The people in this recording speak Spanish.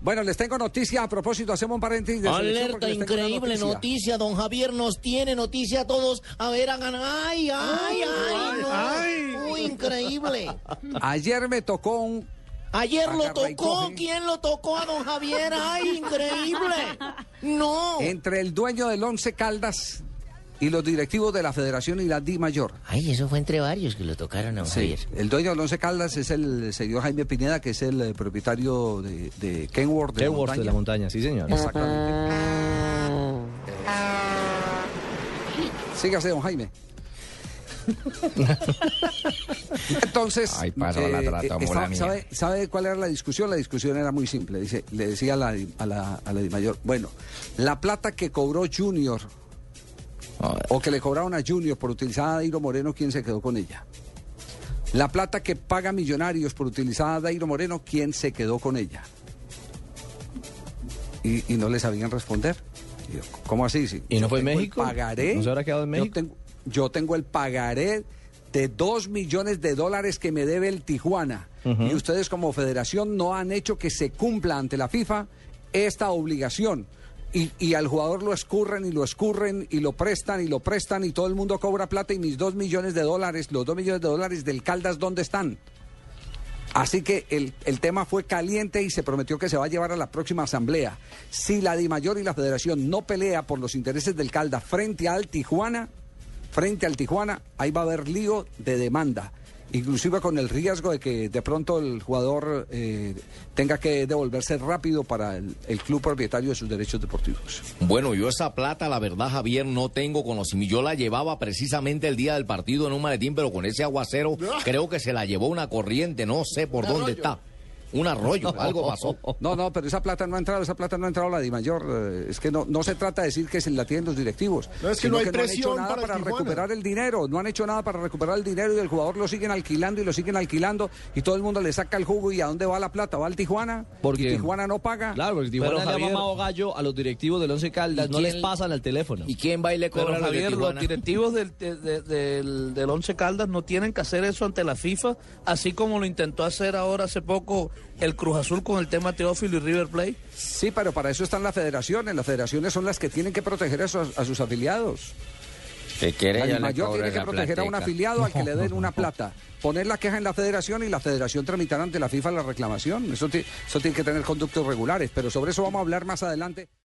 Bueno, les tengo noticia a propósito, hacemos un paréntesis de Alerta, increíble noticia. Don Javier nos tiene noticia a todos. A ver, hagan. ¡Ay, ay, ay! no. Uy, increíble. Ayer me tocó un Ayer lo tocó. ¿Quién lo tocó a don Javier? ¡Ay, increíble! No. entre el dueño del Once Caldas y los directivos de la Federación y la Di Mayor. Ay, eso fue entre varios que lo tocaron a Sí, Javier. el dueño del Once Caldas es el señor Jaime Pineda, que es el eh, propietario de, de Kenworth de, Kenworth de la montaña. montaña, sí, señor. Exactamente. Sígase, don Jaime. Entonces, Ay, pasó la trata, estaba- mola mía. ¿sabe, sabe cuál era la discusión? La discusión era muy simple. Dice, le decía a la, a la, a la Di Mayor, bueno, la plata que cobró Junior o que le cobraron a Junior por utilizar a Dairo Moreno, ¿quién se quedó con ella? La plata que paga Millonarios por utilizar a Dairo Moreno, ¿quién se quedó con ella? Y, y no le sabían responder. Yo, ¿Cómo así? Sí, ¿Y no fue el México? Pagaré. ¿No se habrá quedado en México? Yo tengo, yo tengo el pagaré de dos millones de dólares que me debe el Tijuana. Y ustedes como federación no han hecho que se cumpla ante la FIFA esta obligación. Y, y al jugador lo escurren y lo escurren y lo prestan y lo prestan y todo el mundo cobra plata y mis dos millones de dólares, los dos millones de dólares del Caldas, ¿dónde están? Así que el, el tema fue caliente y se prometió que se va a llevar a la próxima asamblea. Si la DIMAYOR y la Federación no pelea por los intereses del Caldas frente al Tijuana, frente al Tijuana, ahí va a haber lío de demanda. Inclusive con el riesgo de que de pronto el jugador eh, tenga que devolverse rápido para el, el club propietario de sus derechos deportivos. Bueno, yo esa plata, la verdad, Javier, no tengo conocimiento. Yo la llevaba precisamente el día del partido en un maletín, pero con ese aguacero creo que se la llevó una corriente, no sé por dónde está. Un arroyo, algo pasó. No, no, pero esa plata no ha entrado, esa plata no ha entrado la DIMAYOR. eh, es que no, no se trata de decir que se la tienen los directivos. No, es que sino no hay han presión hecho nada para el para, Tijuana. recuperar el dinero. No han hecho nada para recuperar el dinero y el jugador lo siguen alquilando y lo siguen alquilando y todo el mundo le saca el jugo. ¿Y a dónde va la plata? ¿Va al Tijuana? Porque- ¿Y Tijuana no paga? Claro, porque Tijuana Pero, le ha Javier- mamado gallo a los directivos del Once Caldas, ¿Y no les pasan al teléfono. ¿Y quién va y le Pero cobra a los de Javier, los Tijuana? directivos del, de- de- del, del Once Caldas no tienen que hacer eso ante la FIFA, así como lo intentó hacer ahora hace poco el Cruz Azul con el tema Teófilo y River Plate. Sí, pero para eso están las federaciones. Las federaciones son las que tienen que proteger a sus, a sus afiliados. Que quiere La cobra tiene que proteger a un afiliado al que le den una plata. Poner la queja en la federación y la federación tramitar ante la FIFA la reclamación. Eso, eso tiene que tener conductos regulares, pero sobre eso vamos a hablar más adelante.